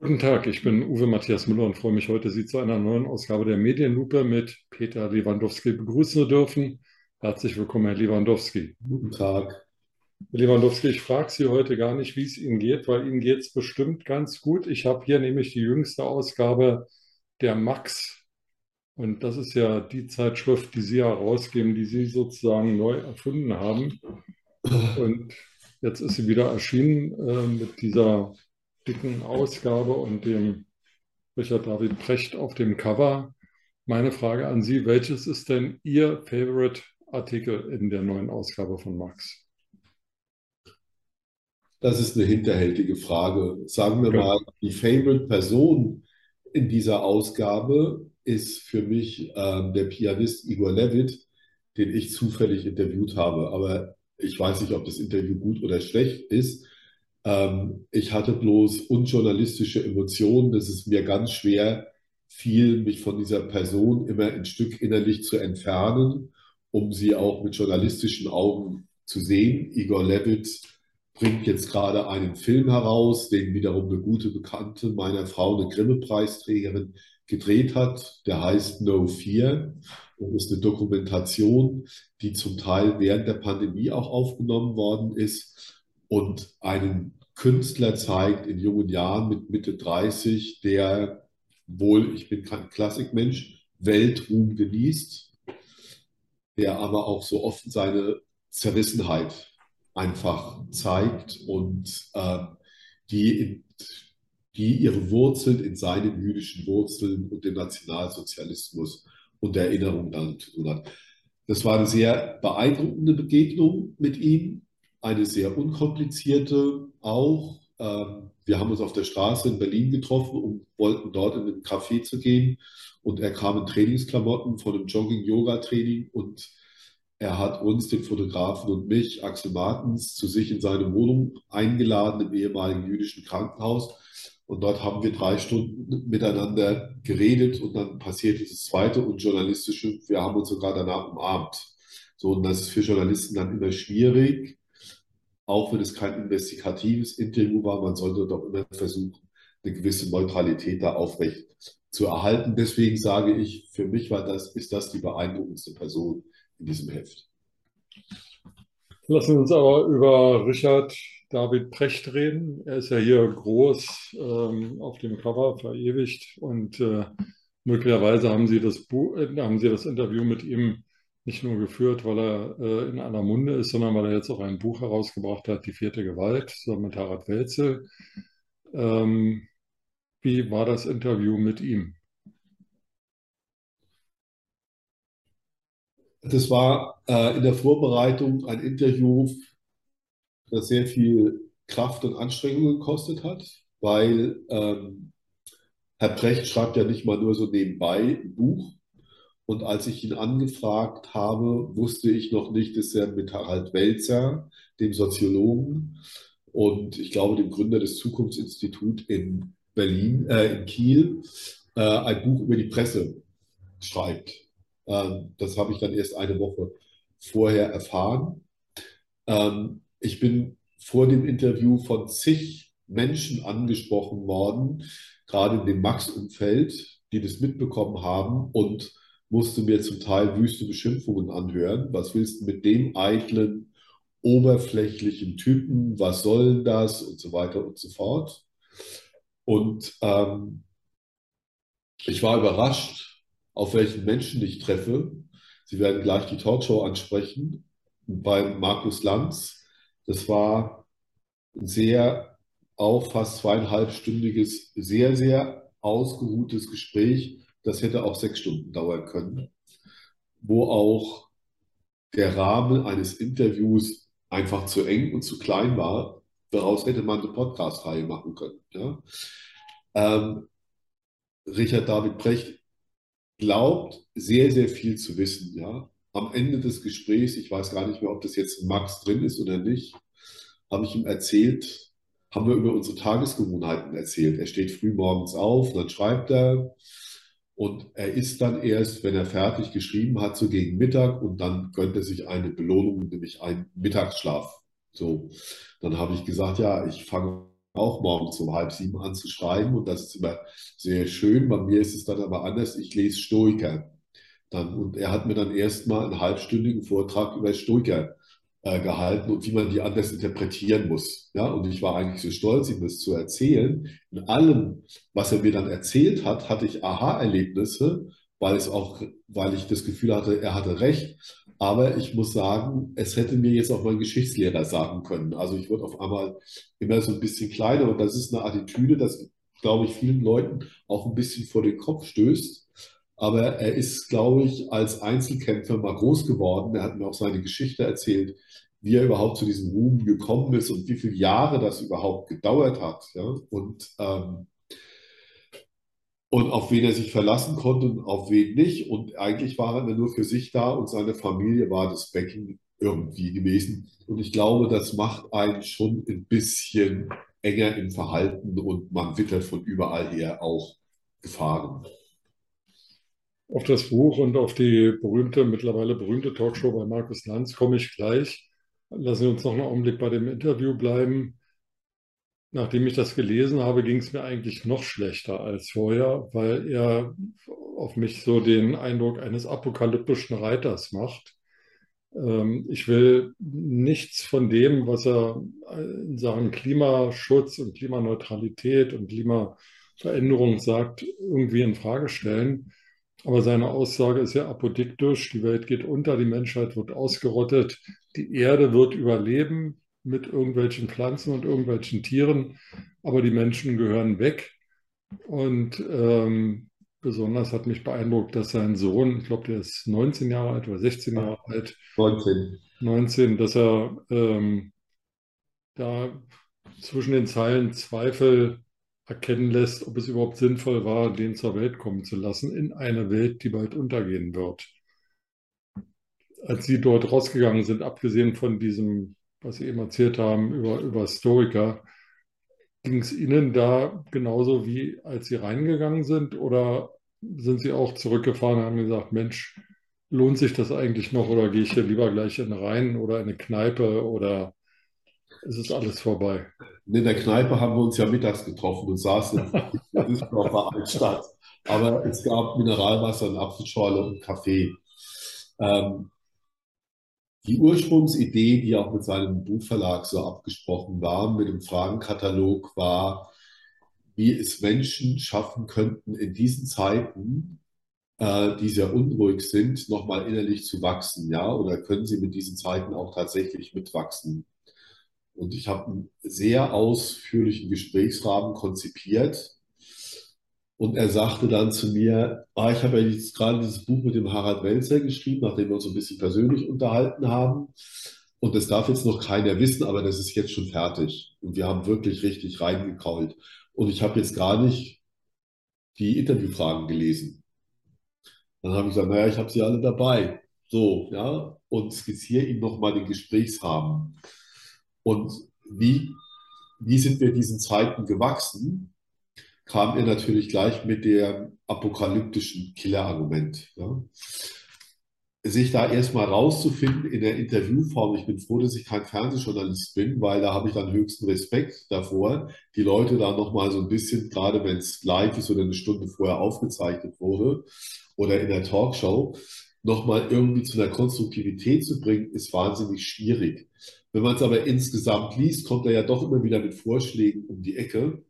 Guten Tag, ich bin Uwe Matthias Müller und freue mich heute, Sie zu einer neuen Ausgabe der Medienlupe mit Peter Lewandowski begrüßen zu dürfen. Herzlich willkommen, Herr Lewandowski. Guten Tag. Herr Lewandowski, ich frage Sie heute gar nicht, wie es Ihnen geht, weil Ihnen geht es bestimmt ganz gut. Ich habe hier nämlich die jüngste Ausgabe der Max. Und das ist ja die Zeitschrift, die Sie herausgeben, die Sie sozusagen neu erfunden haben. Und jetzt ist sie wieder erschienen äh, mit dieser dicken Ausgabe und dem Richard David Precht auf dem Cover. Meine Frage an Sie, welches ist denn Ihr Favorite Artikel in der neuen Ausgabe von Max? Das ist eine hinterhältige Frage. Sagen wir okay. mal, die Favorite Person in dieser Ausgabe ist für mich äh, der Pianist Igor Levit, den ich zufällig interviewt habe. Aber ich weiß nicht, ob das Interview gut oder schlecht ist. Ähm, ich hatte bloß unjournalistische Emotionen. Das ist mir ganz schwer fiel, mich von dieser Person immer ein Stück innerlich zu entfernen, um sie auch mit journalistischen Augen zu sehen. Igor Levitz bringt jetzt gerade einen Film heraus, den wiederum eine gute Bekannte meiner Frau, eine Grimme-Preisträgerin, gedreht hat. Der heißt No Fear und ist eine Dokumentation, die zum Teil während der Pandemie auch aufgenommen worden ist und einen Künstler zeigt in jungen Jahren mit Mitte 30, der wohl, ich bin kein Klassikmensch, Weltruhm genießt, der aber auch so oft seine Zerrissenheit einfach zeigt und äh, die, in, die ihre Wurzeln in seinen jüdischen Wurzeln und dem Nationalsozialismus und der Erinnerung daran zu tun hat. Das war eine sehr beeindruckende Begegnung mit ihm eine sehr unkomplizierte auch. Ähm, wir haben uns auf der Straße in Berlin getroffen und wollten dort in ein Café zu gehen. Und er kam in Trainingsklamotten von einem Jogging-Yoga-Training und er hat uns, den Fotografen und mich, Axel Martens, zu sich in seine Wohnung eingeladen im ehemaligen jüdischen Krankenhaus. Und dort haben wir drei Stunden miteinander geredet und dann passierte das zweite und journalistische. Wir haben uns sogar danach umarmt. So, und das ist für Journalisten dann immer schwierig, auch wenn es kein investigatives Interview war, man sollte doch immer versuchen, eine gewisse Neutralität da aufrecht zu erhalten. Deswegen sage ich, für mich war das, ist das die beeindruckendste Person in diesem Heft. Lassen wir uns aber über Richard David Precht reden. Er ist ja hier groß ähm, auf dem Cover verewigt und äh, möglicherweise haben Sie das Buch, äh, haben Sie das Interview mit ihm nicht nur geführt, weil er äh, in aller Munde ist, sondern weil er jetzt auch ein Buch herausgebracht hat, Die vierte Gewalt, so mit Harald Welzel. Ähm, wie war das Interview mit ihm? Das war äh, in der Vorbereitung ein Interview, das sehr viel Kraft und Anstrengung gekostet hat, weil ähm, Herr Brecht schreibt ja nicht mal nur so nebenbei ein Buch, und als ich ihn angefragt habe, wusste ich noch nicht, dass er mit Harald Welzer, dem Soziologen und ich glaube dem Gründer des Zukunftsinstituts in Berlin, äh, in Kiel, äh, ein Buch über die Presse schreibt. Ähm, das habe ich dann erst eine Woche vorher erfahren. Ähm, ich bin vor dem Interview von zig Menschen angesprochen worden, gerade in dem Max-Umfeld, die das mitbekommen haben und musste mir zum Teil wüste Beschimpfungen anhören. Was willst du mit dem eitlen, oberflächlichen Typen? Was soll das? Und so weiter und so fort. Und ähm, ich war überrascht, auf welchen Menschen ich treffe. Sie werden gleich die Talkshow ansprechen bei Markus Lanz. Das war ein sehr, auch fast zweieinhalbstündiges, sehr, sehr ausgeruhtes Gespräch das hätte auch sechs Stunden dauern können, wo auch der Rahmen eines Interviews einfach zu eng und zu klein war. Daraus hätte man eine Podcast-Reihe machen können. Ja? Ähm, Richard David Brecht glaubt, sehr, sehr viel zu wissen. Ja? Am Ende des Gesprächs, ich weiß gar nicht mehr, ob das jetzt Max drin ist oder nicht, habe ich ihm erzählt, haben wir über unsere Tagesgewohnheiten erzählt. Er steht früh morgens auf, dann schreibt er, und er isst dann erst, wenn er fertig geschrieben hat, so gegen Mittag und dann gönnt er sich eine Belohnung, nämlich einen Mittagsschlaf. So, dann habe ich gesagt, ja, ich fange auch morgens um halb sieben an zu schreiben und das ist immer sehr schön. Bei mir ist es dann aber anders. Ich lese Stoiker. Dann, und er hat mir dann erstmal einen halbstündigen Vortrag über Stoiker äh, gehalten und wie man die anders interpretieren muss. Ja, und ich war eigentlich so stolz, ihm das zu erzählen. In allem, was er mir dann erzählt hat, hatte ich Aha-Erlebnisse, weil es auch, weil ich das Gefühl hatte, er hatte recht. Aber ich muss sagen, es hätte mir jetzt auch mein Geschichtslehrer sagen können. Also ich wurde auf einmal immer so ein bisschen kleiner und das ist eine Attitüde, das, glaube ich, vielen Leuten auch ein bisschen vor den Kopf stößt. Aber er ist, glaube ich, als Einzelkämpfer mal groß geworden. Er hat mir auch seine Geschichte erzählt, wie er überhaupt zu diesem Ruhm gekommen ist und wie viele Jahre das überhaupt gedauert hat. Ja? Und, ähm, und auf wen er sich verlassen konnte und auf wen nicht. Und eigentlich war er nur für sich da und seine Familie war das Becken irgendwie gewesen. Und ich glaube, das macht einen schon ein bisschen enger im Verhalten und man wittert von überall her auch Gefahren. Auf das Buch und auf die berühmte, mittlerweile berühmte Talkshow bei Markus Lanz komme ich gleich. Lassen Sie uns noch einen Augenblick bei dem Interview bleiben. Nachdem ich das gelesen habe, ging es mir eigentlich noch schlechter als vorher, weil er auf mich so den Eindruck eines apokalyptischen Reiters macht. Ähm, ich will nichts von dem, was er in Sachen Klimaschutz und Klimaneutralität und Klimaveränderung sagt, irgendwie in Frage stellen. Aber seine Aussage ist ja apodiktisch, die Welt geht unter, die Menschheit wird ausgerottet, die Erde wird überleben mit irgendwelchen Pflanzen und irgendwelchen Tieren, aber die Menschen gehören weg. Und ähm, besonders hat mich beeindruckt, dass sein Sohn, ich glaube, der ist 19 Jahre alt oder 16 Jahre alt, 19, 19 dass er ähm, da zwischen den Zeilen Zweifel erkennen lässt, ob es überhaupt sinnvoll war, den zur Welt kommen zu lassen, in einer Welt, die bald untergehen wird. Als Sie dort rausgegangen sind, abgesehen von diesem, was Sie eben erzählt haben über, über Stoiker, ging es Ihnen da genauso wie als Sie reingegangen sind oder sind Sie auch zurückgefahren und haben gesagt, Mensch, lohnt sich das eigentlich noch oder gehe ich hier lieber gleich in Rhein oder in eine Kneipe oder ist es alles vorbei? In der Kneipe haben wir uns ja mittags getroffen und saßen in der Altstadt. Aber es gab Mineralwasser, eine Apfelschorle und Kaffee. Ähm, die Ursprungsidee, die auch mit seinem Buchverlag so abgesprochen war, mit dem Fragenkatalog, war, wie es Menschen schaffen könnten, in diesen Zeiten, äh, die sehr unruhig sind, nochmal innerlich zu wachsen, ja, oder können sie mit diesen Zeiten auch tatsächlich mitwachsen? Und ich habe einen sehr ausführlichen Gesprächsrahmen konzipiert. Und er sagte dann zu mir, ah, ich habe ja jetzt gerade dieses Buch mit dem Harald Welzer geschrieben, nachdem wir uns ein bisschen persönlich unterhalten haben. Und das darf jetzt noch keiner wissen, aber das ist jetzt schon fertig. Und wir haben wirklich richtig reingekrault. Und ich habe jetzt gar nicht die Interviewfragen gelesen. Dann habe ich gesagt, naja, ich habe sie alle dabei. So, ja, und skizziere ihm nochmal den Gesprächsrahmen. Und wie, wie sind wir diesen Zeiten gewachsen? Kam er natürlich gleich mit dem apokalyptischen Killerargument. Ja. Sich da erstmal rauszufinden in der Interviewform, ich bin froh, dass ich kein Fernsehjournalist bin, weil da habe ich dann höchsten Respekt davor, die Leute da nochmal so ein bisschen, gerade wenn es live ist oder eine Stunde vorher aufgezeichnet wurde oder in der Talkshow, nochmal irgendwie zu einer Konstruktivität zu bringen, ist wahnsinnig schwierig. Wenn man es aber insgesamt liest, kommt er ja doch immer wieder mit Vorschlägen um die Ecke,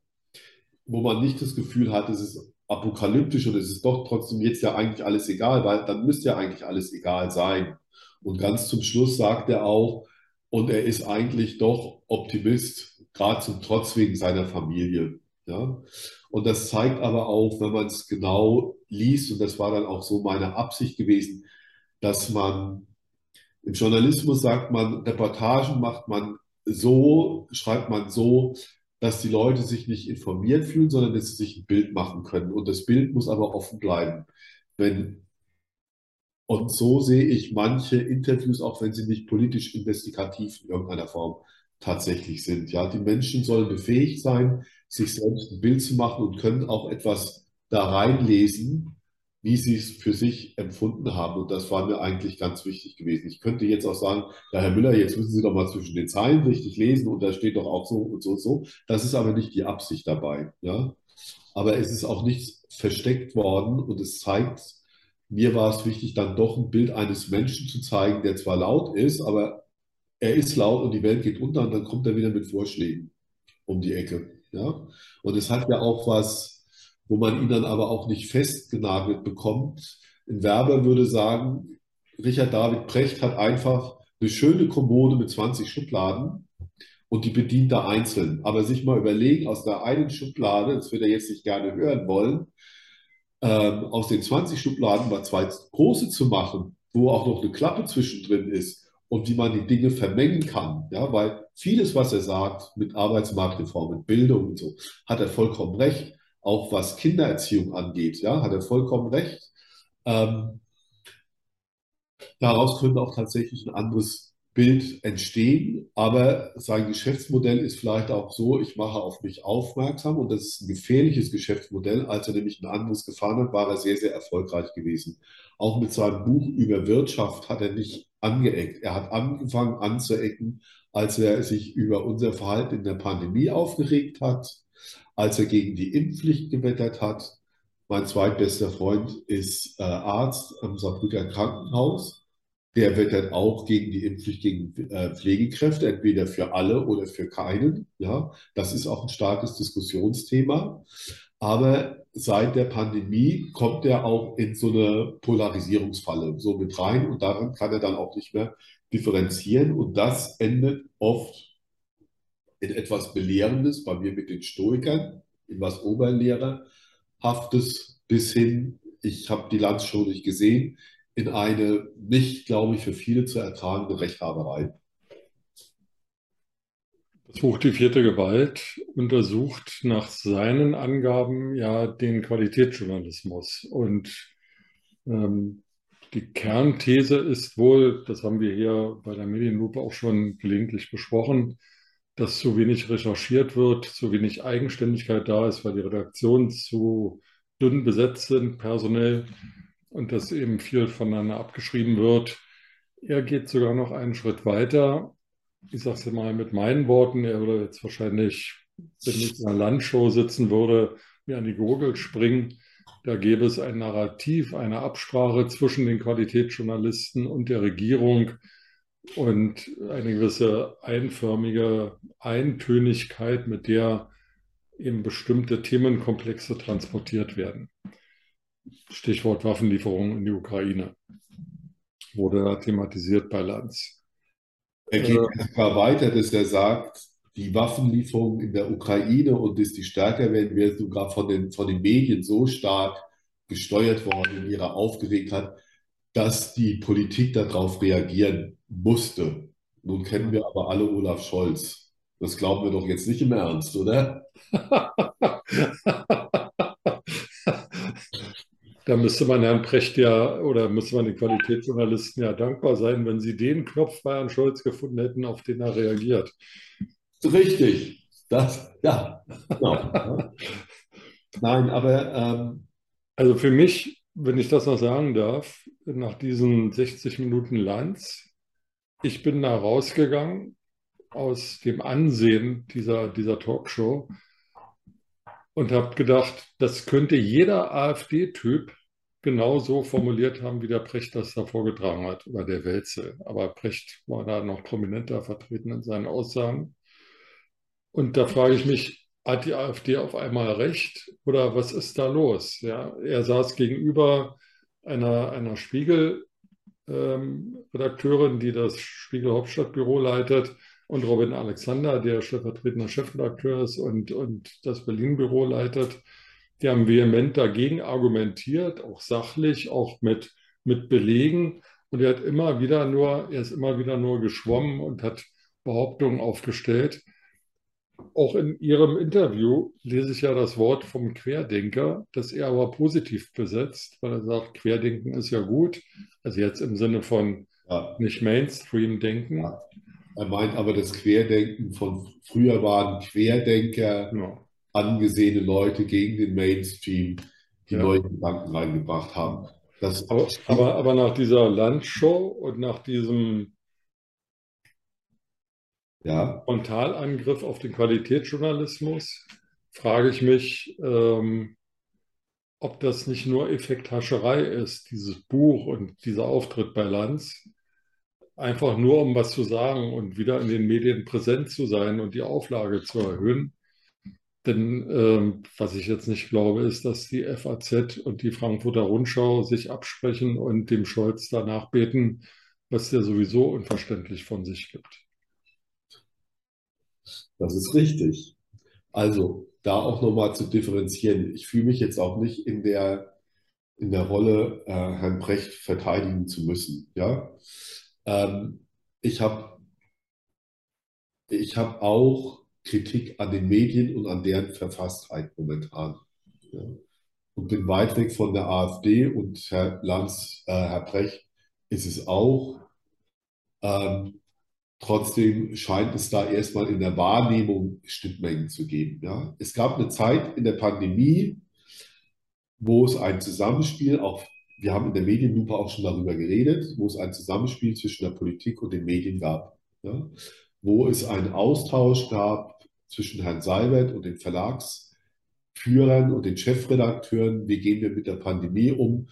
wo man nicht das Gefühl hat, es ist apokalyptisch und es ist doch trotzdem jetzt ja eigentlich alles egal, weil dann müsste ja eigentlich alles egal sein. Und ganz zum Schluss sagt er auch, und er ist eigentlich doch Optimist, gerade zum Trotz wegen seiner Familie. Ja? Und das zeigt aber auch, wenn man es genau liest, und das war dann auch so meine Absicht gewesen, dass man im Journalismus sagt man, Reportagen macht man so, schreibt man so, dass die Leute sich nicht informiert fühlen, sondern dass sie sich ein Bild machen können. Und das Bild muss aber offen bleiben. Wenn, und so sehe ich manche Interviews, auch wenn sie nicht politisch investigativ in irgendeiner Form tatsächlich sind. Ja, die Menschen sollen befähigt sein, sich selbst ein Bild zu machen und können auch etwas da reinlesen, wie sie es für sich empfunden haben. Und das war mir eigentlich ganz wichtig gewesen. Ich könnte jetzt auch sagen, ja, Herr Müller, jetzt müssen Sie doch mal zwischen den Zeilen richtig lesen und da steht doch auch so und so und so. Das ist aber nicht die Absicht dabei. Ja? Aber es ist auch nichts versteckt worden und es zeigt, mir war es wichtig, dann doch ein Bild eines Menschen zu zeigen, der zwar laut ist, aber er ist laut und die Welt geht unter und dann kommt er wieder mit Vorschlägen um die Ecke. Ja? Und es hat ja auch was wo man ihn dann aber auch nicht festgenagelt bekommt. Ein Werber würde sagen, Richard David Precht hat einfach eine schöne Kommode mit 20 Schubladen und die bedient er einzeln. Aber sich mal überlegen, aus der einen Schublade, das wird er jetzt nicht gerne hören wollen, ähm, aus den 20 Schubladen mal zwei große zu machen, wo auch noch eine Klappe zwischendrin ist und wie man die Dinge vermengen kann. Ja, weil vieles, was er sagt mit Arbeitsmarktreform, mit Bildung und so, hat er vollkommen recht auch was Kindererziehung angeht. Ja, hat er vollkommen recht. Ähm, daraus könnte auch tatsächlich ein anderes Bild entstehen, aber sein Geschäftsmodell ist vielleicht auch so, ich mache auf mich aufmerksam und das ist ein gefährliches Geschäftsmodell. Als er nämlich ein anderes gefahren hat, war er sehr, sehr erfolgreich gewesen. Auch mit seinem Buch über Wirtschaft hat er nicht angeeckt. Er hat angefangen anzuecken, als er sich über unser Verhalten in der Pandemie aufgeregt hat als er gegen die Impfpflicht gewettert hat. Mein zweitbester Freund ist äh, Arzt am Saarbrücker Krankenhaus. Der wettert auch gegen die Impfpflicht gegen äh, Pflegekräfte, entweder für alle oder für keinen. Ja, das ist auch ein starkes Diskussionsthema. Aber seit der Pandemie kommt er auch in so eine Polarisierungsfalle so mit rein und daran kann er dann auch nicht mehr differenzieren. Und das endet oft in etwas Belehrendes, bei mir mit den Stoikern, in was Oberlehrerhaftes bis hin, ich habe die Landshow nicht gesehen, in eine nicht, glaube ich, für viele zu ertragende Rechthaberei. Das Buch Die vierte Gewalt untersucht nach seinen Angaben ja den Qualitätsjournalismus. Und ähm, die Kernthese ist wohl, das haben wir hier bei der Medienlupe auch schon gelegentlich besprochen, dass zu wenig recherchiert wird, zu wenig Eigenständigkeit da ist, weil die Redaktionen zu dünn besetzt sind, personell, und dass eben viel voneinander abgeschrieben wird. Er geht sogar noch einen Schritt weiter. Ich sage es mal mit meinen Worten, er würde jetzt wahrscheinlich, wenn ich in einer Landshow sitzen würde, mir an die Gurgel springen. Da gäbe es ein Narrativ, eine Absprache zwischen den Qualitätsjournalisten und der Regierung, und eine gewisse einförmige Eintönigkeit, mit der eben bestimmte Themenkomplexe transportiert werden. Stichwort Waffenlieferungen in die Ukraine wurde da thematisiert bei Lanz. Er geht äh, sogar weiter, dass er sagt, die Waffenlieferungen in der Ukraine und dass die stärker werden, werden sogar von den, von den Medien so stark gesteuert worden in ihrer Aufgeregtheit, dass die Politik darauf reagieren musste. Nun kennen wir aber alle Olaf Scholz. Das glauben wir doch jetzt nicht im Ernst, oder? Da müsste man Herrn Precht ja oder müsste man den Qualitätsjournalisten ja dankbar sein, wenn sie den Knopf bei Herrn Scholz gefunden hätten, auf den er reagiert. Richtig. Das, ja, genau. Nein, aber. Ähm, also für mich, wenn ich das noch sagen darf, nach diesen 60 Minuten Lanz, ich bin da rausgegangen aus dem Ansehen dieser, dieser Talkshow und habe gedacht, das könnte jeder AfD-Typ genauso formuliert haben, wie der Precht das da vorgetragen hat, oder der Welze. Aber Precht war da noch prominenter vertreten in seinen Aussagen. Und da frage ich mich, hat die AfD auf einmal recht oder was ist da los? Ja, er saß gegenüber einer, einer Spiegel-Redakteurin, ähm, die das Spiegel Hauptstadtbüro leitet, und Robin Alexander, der stellvertretender Chefredakteur ist und, und das Berlin-Büro leitet. Die haben vehement dagegen argumentiert, auch sachlich, auch mit, mit Belegen. Und er hat immer wieder nur, er ist immer wieder nur geschwommen und hat Behauptungen aufgestellt. Auch in Ihrem Interview lese ich ja das Wort vom Querdenker, das er aber positiv besetzt, weil er sagt, Querdenken ist ja gut. Also jetzt im Sinne von ja. nicht Mainstream-Denken. Ja. Er meint aber das Querdenken von früher waren Querdenker, ja. angesehene Leute gegen den Mainstream, die neue Gedanken reingebracht haben. Aber, aber, aber nach dieser Landshow und nach diesem ja, Frontalangriff auf den Qualitätsjournalismus frage ich mich, ähm, ob das nicht nur Effekthascherei ist, dieses Buch und dieser Auftritt bei Lanz, einfach nur um was zu sagen und wieder in den Medien präsent zu sein und die Auflage zu erhöhen. Denn ähm, was ich jetzt nicht glaube, ist, dass die FAZ und die Frankfurter Rundschau sich absprechen und dem Scholz danach beten, was der sowieso unverständlich von sich gibt. Das ist richtig. Also da auch nochmal zu differenzieren. Ich fühle mich jetzt auch nicht in der, in der Rolle, äh, Herrn Brecht verteidigen zu müssen. Ja? Ähm, ich habe ich hab auch Kritik an den Medien und an deren Verfasstheit momentan. Ja? Und bin weit weg von der AfD und Herr Lanz, äh, Herr Brecht ist es auch. Ähm, Trotzdem scheint es da erstmal in der Wahrnehmung Schnittmengen zu geben. Ja? Es gab eine Zeit in der Pandemie, wo es ein Zusammenspiel, auch wir haben in der Medienlupe auch schon darüber geredet, wo es ein Zusammenspiel zwischen der Politik und den Medien gab. Ja? Wo es einen Austausch gab zwischen Herrn Seibert und den Verlagsführern und den Chefredakteuren. Wie gehen wir mit der Pandemie um?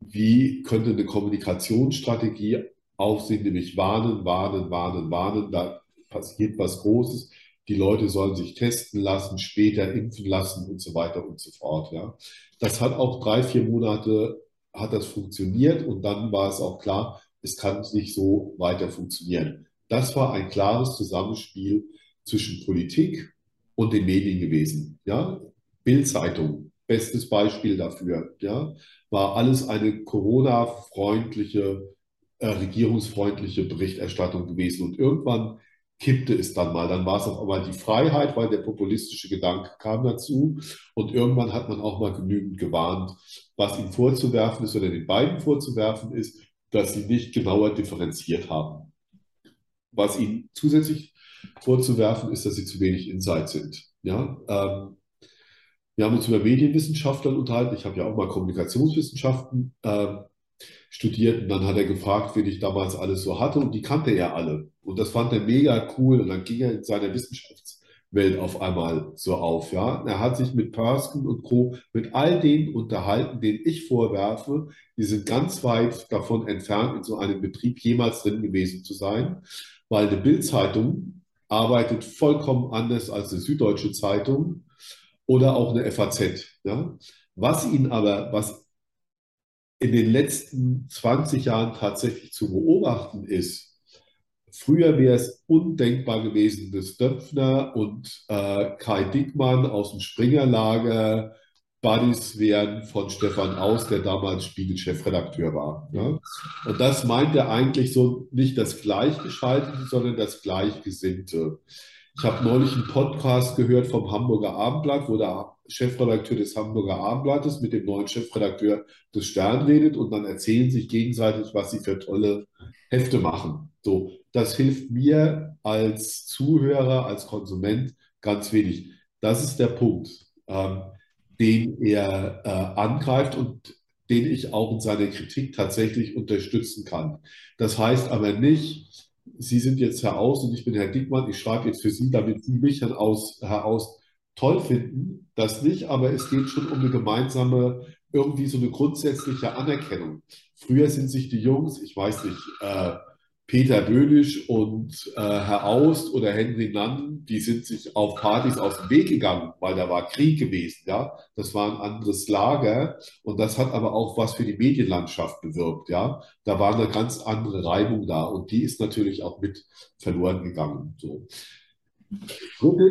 Wie könnte eine Kommunikationsstrategie aussehen, nämlich warnen, warnen, warnen, warnen, da passiert was Großes, die Leute sollen sich testen lassen, später impfen lassen und so weiter und so fort. Ja. Das hat auch drei, vier Monate hat das funktioniert und dann war es auch klar, es kann nicht so weiter funktionieren. Das war ein klares Zusammenspiel zwischen Politik und den Medien gewesen. Ja. Bild-Zeitung, bestes Beispiel dafür, ja, war alles eine Corona-freundliche äh, regierungsfreundliche Berichterstattung gewesen. Und irgendwann kippte es dann mal. Dann war es auf einmal die Freiheit, weil der populistische Gedanke kam dazu. Und irgendwann hat man auch mal genügend gewarnt, was ihnen vorzuwerfen ist oder den beiden vorzuwerfen ist, dass sie nicht genauer differenziert haben. Was ihnen zusätzlich vorzuwerfen ist, dass sie zu wenig Insight sind. Ja, ähm, wir haben uns über Medienwissenschaftlern unterhalten. Ich habe ja auch mal Kommunikationswissenschaften äh, studiert und dann hat er gefragt, wen ich damals alles so hatte und die kannte er alle. Und das fand er mega cool und dann ging er in seiner Wissenschaftswelt auf einmal so auf. Ja, er hat sich mit Persken und Co. mit all denen unterhalten, denen ich vorwerfe, die sind ganz weit davon entfernt, in so einem Betrieb jemals drin gewesen zu sein, weil eine Bildzeitung arbeitet vollkommen anders als eine Süddeutsche Zeitung oder auch eine FAZ. Ja? Was ihn aber, was in den letzten 20 Jahren tatsächlich zu beobachten ist, früher wäre es undenkbar gewesen, dass Döpfner und äh, Kai Dickmann aus dem Springerlager Buddies wären von Stefan Aus, der damals Spiegel-Chefredakteur war. Ja? Und das meint er eigentlich so nicht das Gleichgeschaltete, sondern das Gleichgesinnte. Ich habe neulich einen Podcast gehört vom Hamburger Abendblatt, wo der Chefredakteur des Hamburger Abendblattes mit dem neuen Chefredakteur des Stern redet und dann erzählen sich gegenseitig, was sie für tolle Hefte machen. So, das hilft mir als Zuhörer, als Konsument ganz wenig. Das ist der Punkt, ähm, den er äh, angreift und den ich auch in seiner Kritik tatsächlich unterstützen kann. Das heißt aber nicht, Sie sind jetzt Herr Aus und ich bin Herr Dickmann, ich schreibe jetzt für Sie, damit Sie mich Herr Aus, Herr Aus toll finden, das nicht, aber es geht schon um eine gemeinsame, irgendwie so eine grundsätzliche Anerkennung. Früher sind sich die Jungs, ich weiß nicht, äh, Peter Böhnisch und äh, Herr Aust oder Henry Nann, die sind sich auf Partys aus dem Weg gegangen, weil da war Krieg gewesen, ja. Das war ein anderes Lager und das hat aber auch was für die Medienlandschaft bewirkt, ja. Da war eine ganz andere Reibung da und die ist natürlich auch mit verloren gegangen. So.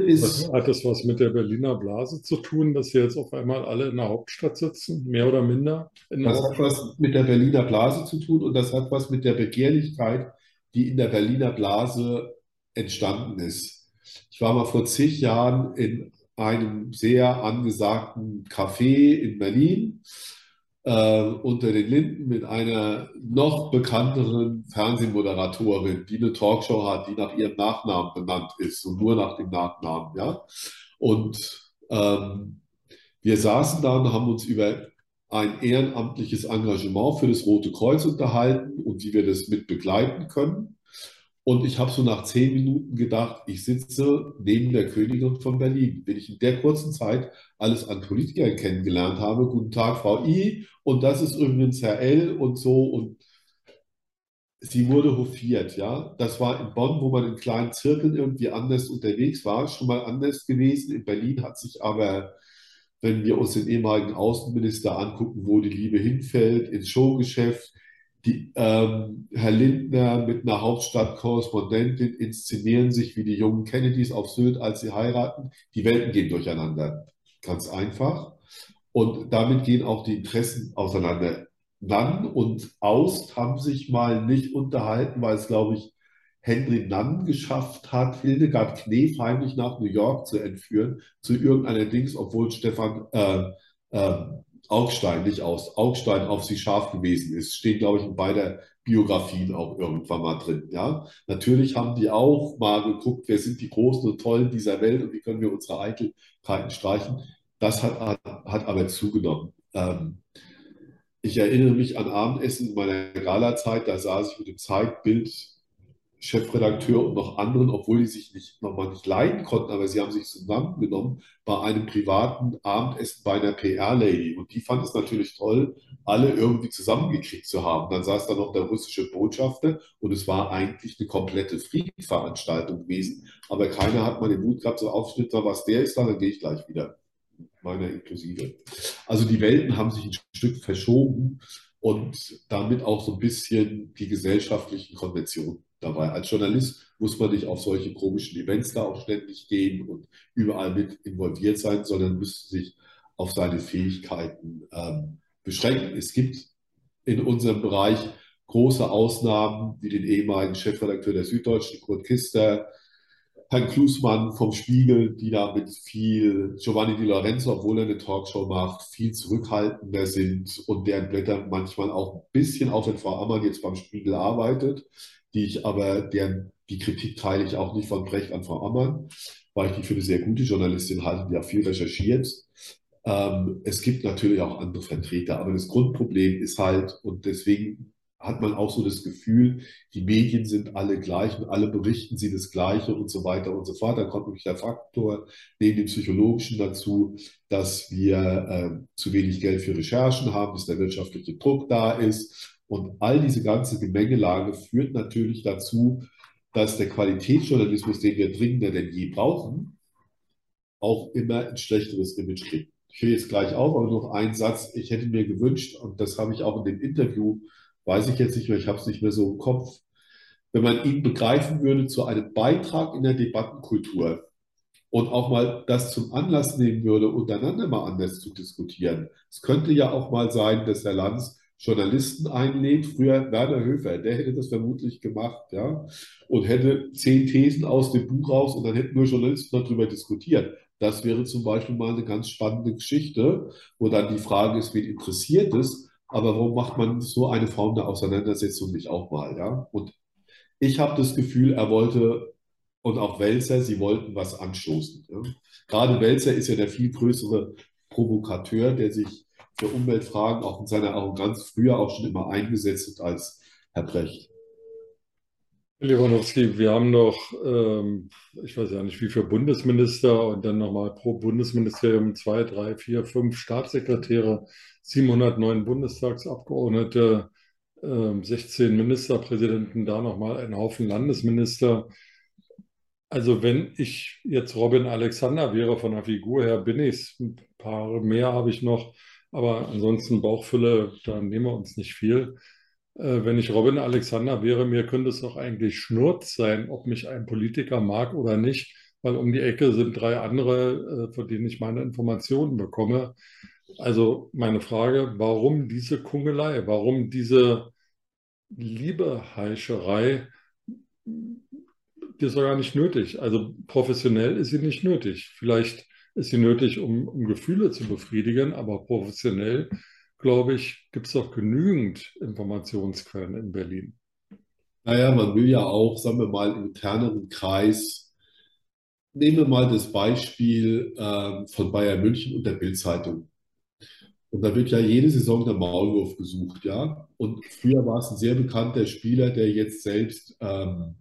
Ist, hat das was mit der Berliner Blase zu tun, dass sie jetzt auf einmal alle in der Hauptstadt sitzen, mehr oder minder? das hat was mit der Berliner Blase zu tun und das hat was mit der Begehrlichkeit die in der Berliner Blase entstanden ist. Ich war mal vor zig Jahren in einem sehr angesagten Café in Berlin äh, unter den Linden mit einer noch bekannteren Fernsehmoderatorin, die eine Talkshow hat, die nach ihrem Nachnamen benannt ist und nur nach dem Nachnamen. Ja? Und ähm, Wir saßen da und haben uns über ein ehrenamtliches Engagement für das Rote Kreuz unterhalten und wie wir das mit begleiten können. Und ich habe so nach zehn Minuten gedacht, ich sitze neben der Königin von Berlin. Wenn ich in der kurzen Zeit alles an Politikern kennengelernt habe, guten Tag, Frau I, und das ist übrigens Herr L und so. Und sie wurde hofiert, ja. Das war in Bonn, wo man in kleinen Zirkeln irgendwie anders unterwegs war, schon mal anders gewesen. In Berlin hat sich aber, wenn wir uns den ehemaligen Außenminister angucken, wo die Liebe hinfällt, ins Showgeschäft, die, ähm, Herr Lindner mit einer Hauptstadtkorrespondentin inszenieren sich wie die jungen Kennedys auf Sylt, als sie heiraten. Die Welten gehen durcheinander. Ganz einfach. Und damit gehen auch die Interessen auseinander. Nann und Aust haben sich mal nicht unterhalten, weil es, glaube ich, Henry Nann geschafft hat, Hildegard Knef heimlich nach New York zu entführen, zu irgendeiner Dings, obwohl Stefan äh, äh, Augstein, nicht aus, Augstein auf sie scharf gewesen ist. Steht, glaube ich, in beider Biografien auch irgendwann mal drin. Ja? Natürlich haben die auch mal geguckt, wer sind die Großen und Tollen dieser Welt und wie können wir unsere Eitelkeiten streichen. Das hat, hat, hat aber zugenommen. Ähm, ich erinnere mich an Abendessen in meiner Galazeit, da saß ich mit dem Zeitbild Chefredakteur und noch anderen, obwohl die sich nicht, nochmal nicht leiden konnten, aber sie haben sich zusammengenommen bei einem privaten Abendessen bei einer PR-Lady. Und die fand es natürlich toll, alle irgendwie zusammengekriegt zu haben. Dann saß da noch der russische Botschafter und es war eigentlich eine komplette Friedensveranstaltung gewesen. Aber keiner hat mal den Mut gehabt, so aufschnitt, was der ist, dann gehe ich gleich wieder. Meiner inklusive. Also die Welten haben sich ein Stück verschoben und damit auch so ein bisschen die gesellschaftlichen Konventionen dabei. Als Journalist muss man nicht auf solche komischen Events da auch ständig gehen und überall mit involviert sein, sondern müsste sich auf seine Fähigkeiten ähm, beschränken. Es gibt in unserem Bereich große Ausnahmen, wie den ehemaligen Chefredakteur der Süddeutschen, Kurt Kister, Herrn Klusmann vom Spiegel, die da mit viel, Giovanni Di Lorenzo, obwohl er eine Talkshow macht, viel zurückhaltender sind und deren Blätter manchmal auch ein bisschen, auch wenn Frau Ammann jetzt beim Spiegel arbeitet, die ich aber, deren, die Kritik teile ich auch nicht von Brecht an Frau Ammann, weil ich die für eine sehr gute Journalistin halte, die auch viel recherchiert. Ähm, es gibt natürlich auch andere Vertreter, aber das Grundproblem ist halt, und deswegen hat man auch so das Gefühl, die Medien sind alle gleich und alle berichten sie das Gleiche und so weiter und so fort. Dann kommt nämlich der Faktor neben dem psychologischen dazu, dass wir äh, zu wenig Geld für Recherchen haben, dass der wirtschaftliche Druck da ist und all diese ganze Gemengelage führt natürlich dazu, dass der Qualitätsjournalismus, den wir dringender denn je brauchen, auch immer ein schlechteres Image kriegt. Ich höre jetzt gleich auf, aber noch einen Satz. Ich hätte mir gewünscht, und das habe ich auch in dem Interview, weiß ich jetzt nicht mehr, ich habe es nicht mehr so im Kopf, wenn man ihn begreifen würde zu einem Beitrag in der Debattenkultur und auch mal das zum Anlass nehmen würde, untereinander mal anders zu diskutieren. Es könnte ja auch mal sein, dass Herr Lanz Journalisten einlädt. Früher Werner Höfer, der hätte das vermutlich gemacht, ja, und hätte zehn Thesen aus dem Buch raus und dann hätten nur Journalisten darüber diskutiert. Das wäre zum Beispiel mal eine ganz spannende Geschichte, wo dann die Frage ist, wen interessiert es, aber warum macht man so eine Form der Auseinandersetzung nicht auch mal, ja? Und ich habe das Gefühl, er wollte und auch Welzer, sie wollten was anstoßen. Ja? Gerade Welzer ist ja der viel größere Provokateur, der sich für Umweltfragen auch in seiner Arroganz früher auch schon immer eingesetzt hat als Herr Brecht. Lewandowski, wir haben noch, ähm, ich weiß ja nicht, wie viele Bundesminister und dann nochmal pro Bundesministerium zwei, drei, vier, fünf Staatssekretäre, 709 Bundestagsabgeordnete, äh, 16 Ministerpräsidenten, da nochmal ein Haufen Landesminister. Also wenn ich jetzt Robin Alexander wäre von der Figur her, bin ich es. Ein paar mehr habe ich noch. Aber ansonsten Bauchfülle, da nehmen wir uns nicht viel. Äh, wenn ich Robin Alexander wäre, mir könnte es doch eigentlich Schnurz sein, ob mich ein Politiker mag oder nicht, weil um die Ecke sind drei andere, äh, von denen ich meine Informationen bekomme. Also meine Frage, warum diese Kungelei, warum diese Liebeheischerei, die ist doch gar nicht nötig. Also professionell ist sie nicht nötig. Vielleicht ist sie nötig, um, um Gefühle zu befriedigen, aber professionell, glaube ich, gibt es doch genügend Informationsquellen in Berlin. Naja, man will ja auch, sagen wir mal, im interneren Kreis nehmen wir mal das Beispiel äh, von Bayern München und der Bild-Zeitung. Und da wird ja jede Saison der Maulwurf gesucht, ja. Und früher war es ein sehr bekannter Spieler, der jetzt selbst ähm,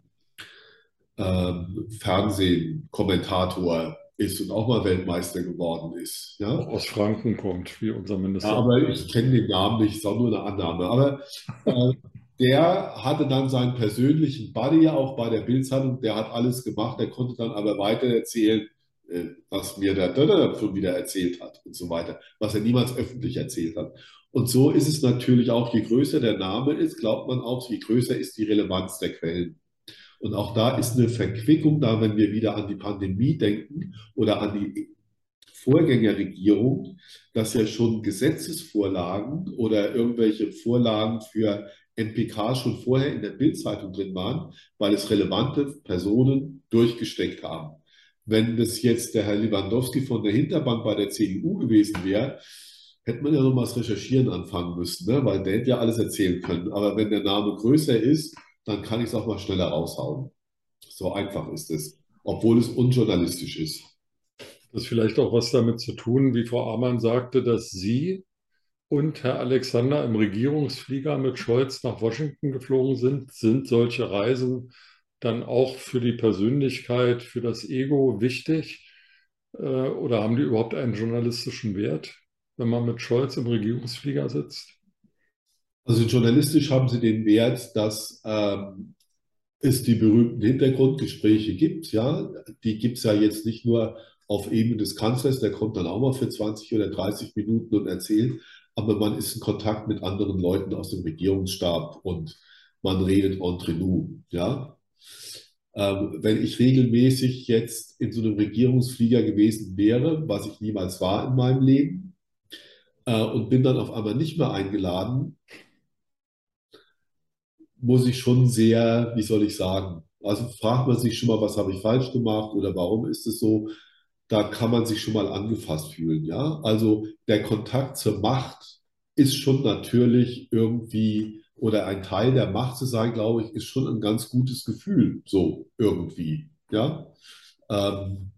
ähm, Fernsehkommentator ist und auch mal Weltmeister geworden ist. Ja? Auch aus Franken kommt, wie unser Minister. Ja, aber ich kenne den Namen nicht, ist auch nur eine Annahme. Aber äh, der hatte dann seinen persönlichen Buddy auch bei der Bildzeitung, der hat alles gemacht, der konnte dann aber weiter erzählen, äh, was mir der Döller schon wieder erzählt hat und so weiter, was er niemals öffentlich erzählt hat. Und so ist es natürlich auch, je größer der Name ist, glaubt man auch, je größer ist die Relevanz der Quellen. Und auch da ist eine Verquickung da, wenn wir wieder an die Pandemie denken oder an die Vorgängerregierung, dass ja schon Gesetzesvorlagen oder irgendwelche Vorlagen für NPK schon vorher in der Bildzeitung drin waren, weil es relevante Personen durchgesteckt haben. Wenn das jetzt der Herr Lewandowski von der Hinterbank bei der CDU gewesen wäre, hätte man ja noch mal das Recherchieren anfangen müssen, ne? weil der hätte ja alles erzählen können. Aber wenn der Name größer ist, dann kann ich es auch mal schneller raushauen. So einfach ist es, obwohl es unjournalistisch ist. Das ist vielleicht auch was damit zu tun, wie Frau Amann sagte, dass Sie und Herr Alexander im Regierungsflieger mit Scholz nach Washington geflogen sind. Sind solche Reisen dann auch für die Persönlichkeit, für das Ego wichtig? Äh, oder haben die überhaupt einen journalistischen Wert, wenn man mit Scholz im Regierungsflieger sitzt? Also journalistisch haben sie den Wert, dass ähm, es die berühmten Hintergrundgespräche gibt. Ja, die gibt es ja jetzt nicht nur auf Ebene des Kanzlers, der kommt dann auch mal für 20 oder 30 Minuten und erzählt, aber man ist in Kontakt mit anderen Leuten aus dem Regierungsstab und man redet entre nous. Ja, ähm, wenn ich regelmäßig jetzt in so einem Regierungsflieger gewesen wäre, was ich niemals war in meinem Leben, äh, und bin dann auf einmal nicht mehr eingeladen, muss ich schon sehr, wie soll ich sagen, also fragt man sich schon mal, was habe ich falsch gemacht oder warum ist es so? Da kann man sich schon mal angefasst fühlen, ja. Also der Kontakt zur Macht ist schon natürlich irgendwie oder ein Teil der Macht zu sein, glaube ich, ist schon ein ganz gutes Gefühl, so irgendwie, ja. Ähm,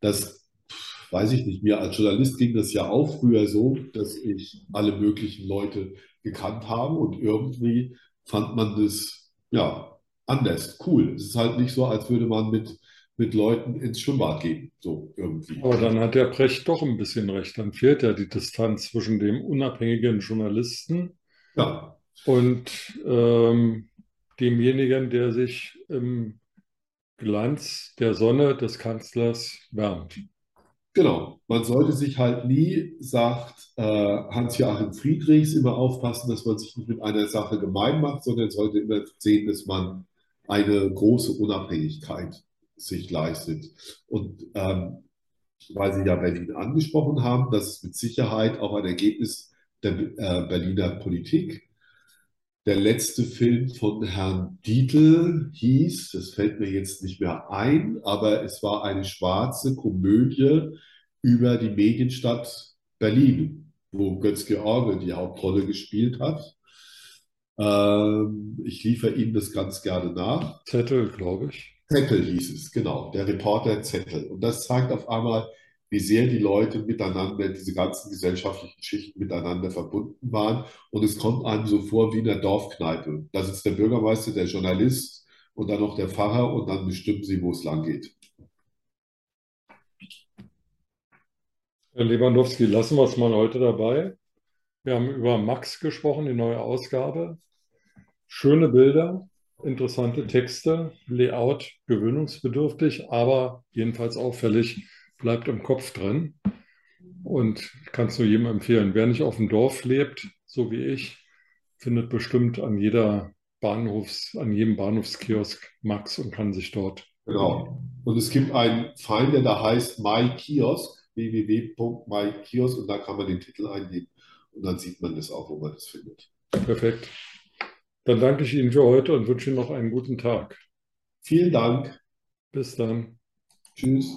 das weiß ich nicht. Mir als Journalist ging das ja auch früher so, dass ich alle möglichen Leute gekannt habe und irgendwie fand man das ja anders, cool. Es ist halt nicht so, als würde man mit, mit Leuten ins Schwimmbad gehen, so irgendwie. Aber dann hat der Brecht doch ein bisschen recht. Dann fehlt ja die Distanz zwischen dem unabhängigen Journalisten ja. und ähm, demjenigen, der sich im Glanz der Sonne des Kanzlers wärmt. Genau, man sollte sich halt nie, sagt äh, Hans-Joachim Friedrichs, immer aufpassen, dass man sich nicht mit einer Sache gemein macht, sondern sollte immer sehen, dass man eine große Unabhängigkeit sich leistet. Und ähm, weil Sie ja Berlin angesprochen haben, das ist mit Sicherheit auch ein Ergebnis der äh, Berliner Politik. Der letzte Film von Herrn Dietl hieß, das fällt mir jetzt nicht mehr ein, aber es war eine schwarze Komödie über die Medienstadt Berlin, wo Götz-George die Hauptrolle gespielt hat. Ähm, ich liefere Ihnen das ganz gerne nach. Zettel, glaube ich. Zettel hieß es, genau, der Reporter Zettel. Und das zeigt auf einmal, wie sehr die Leute miteinander, diese ganzen gesellschaftlichen Schichten miteinander verbunden waren. Und es kommt einem so vor wie in der Dorfkneipe. Da sitzt der Bürgermeister, der Journalist und dann noch der Pfarrer und dann bestimmen sie, wo es lang geht. Herr Lewandowski, lassen wir es mal heute dabei. Wir haben über Max gesprochen, die neue Ausgabe. Schöne Bilder, interessante Texte, Layout gewöhnungsbedürftig, aber jedenfalls auffällig bleibt im Kopf drin und kann es nur jedem empfehlen. Wer nicht auf dem Dorf lebt, so wie ich, findet bestimmt an jeder Bahnhofs, an jedem Bahnhofskiosk Max und kann sich dort. Genau. Und es gibt einen Verein, der da heißt MyKiosk, www.mykiosk und da kann man den Titel eingeben und dann sieht man das auch, wo man das findet. Perfekt. Dann danke ich Ihnen für heute und wünsche Ihnen noch einen guten Tag. Vielen Dank. Bis dann. Tschüss.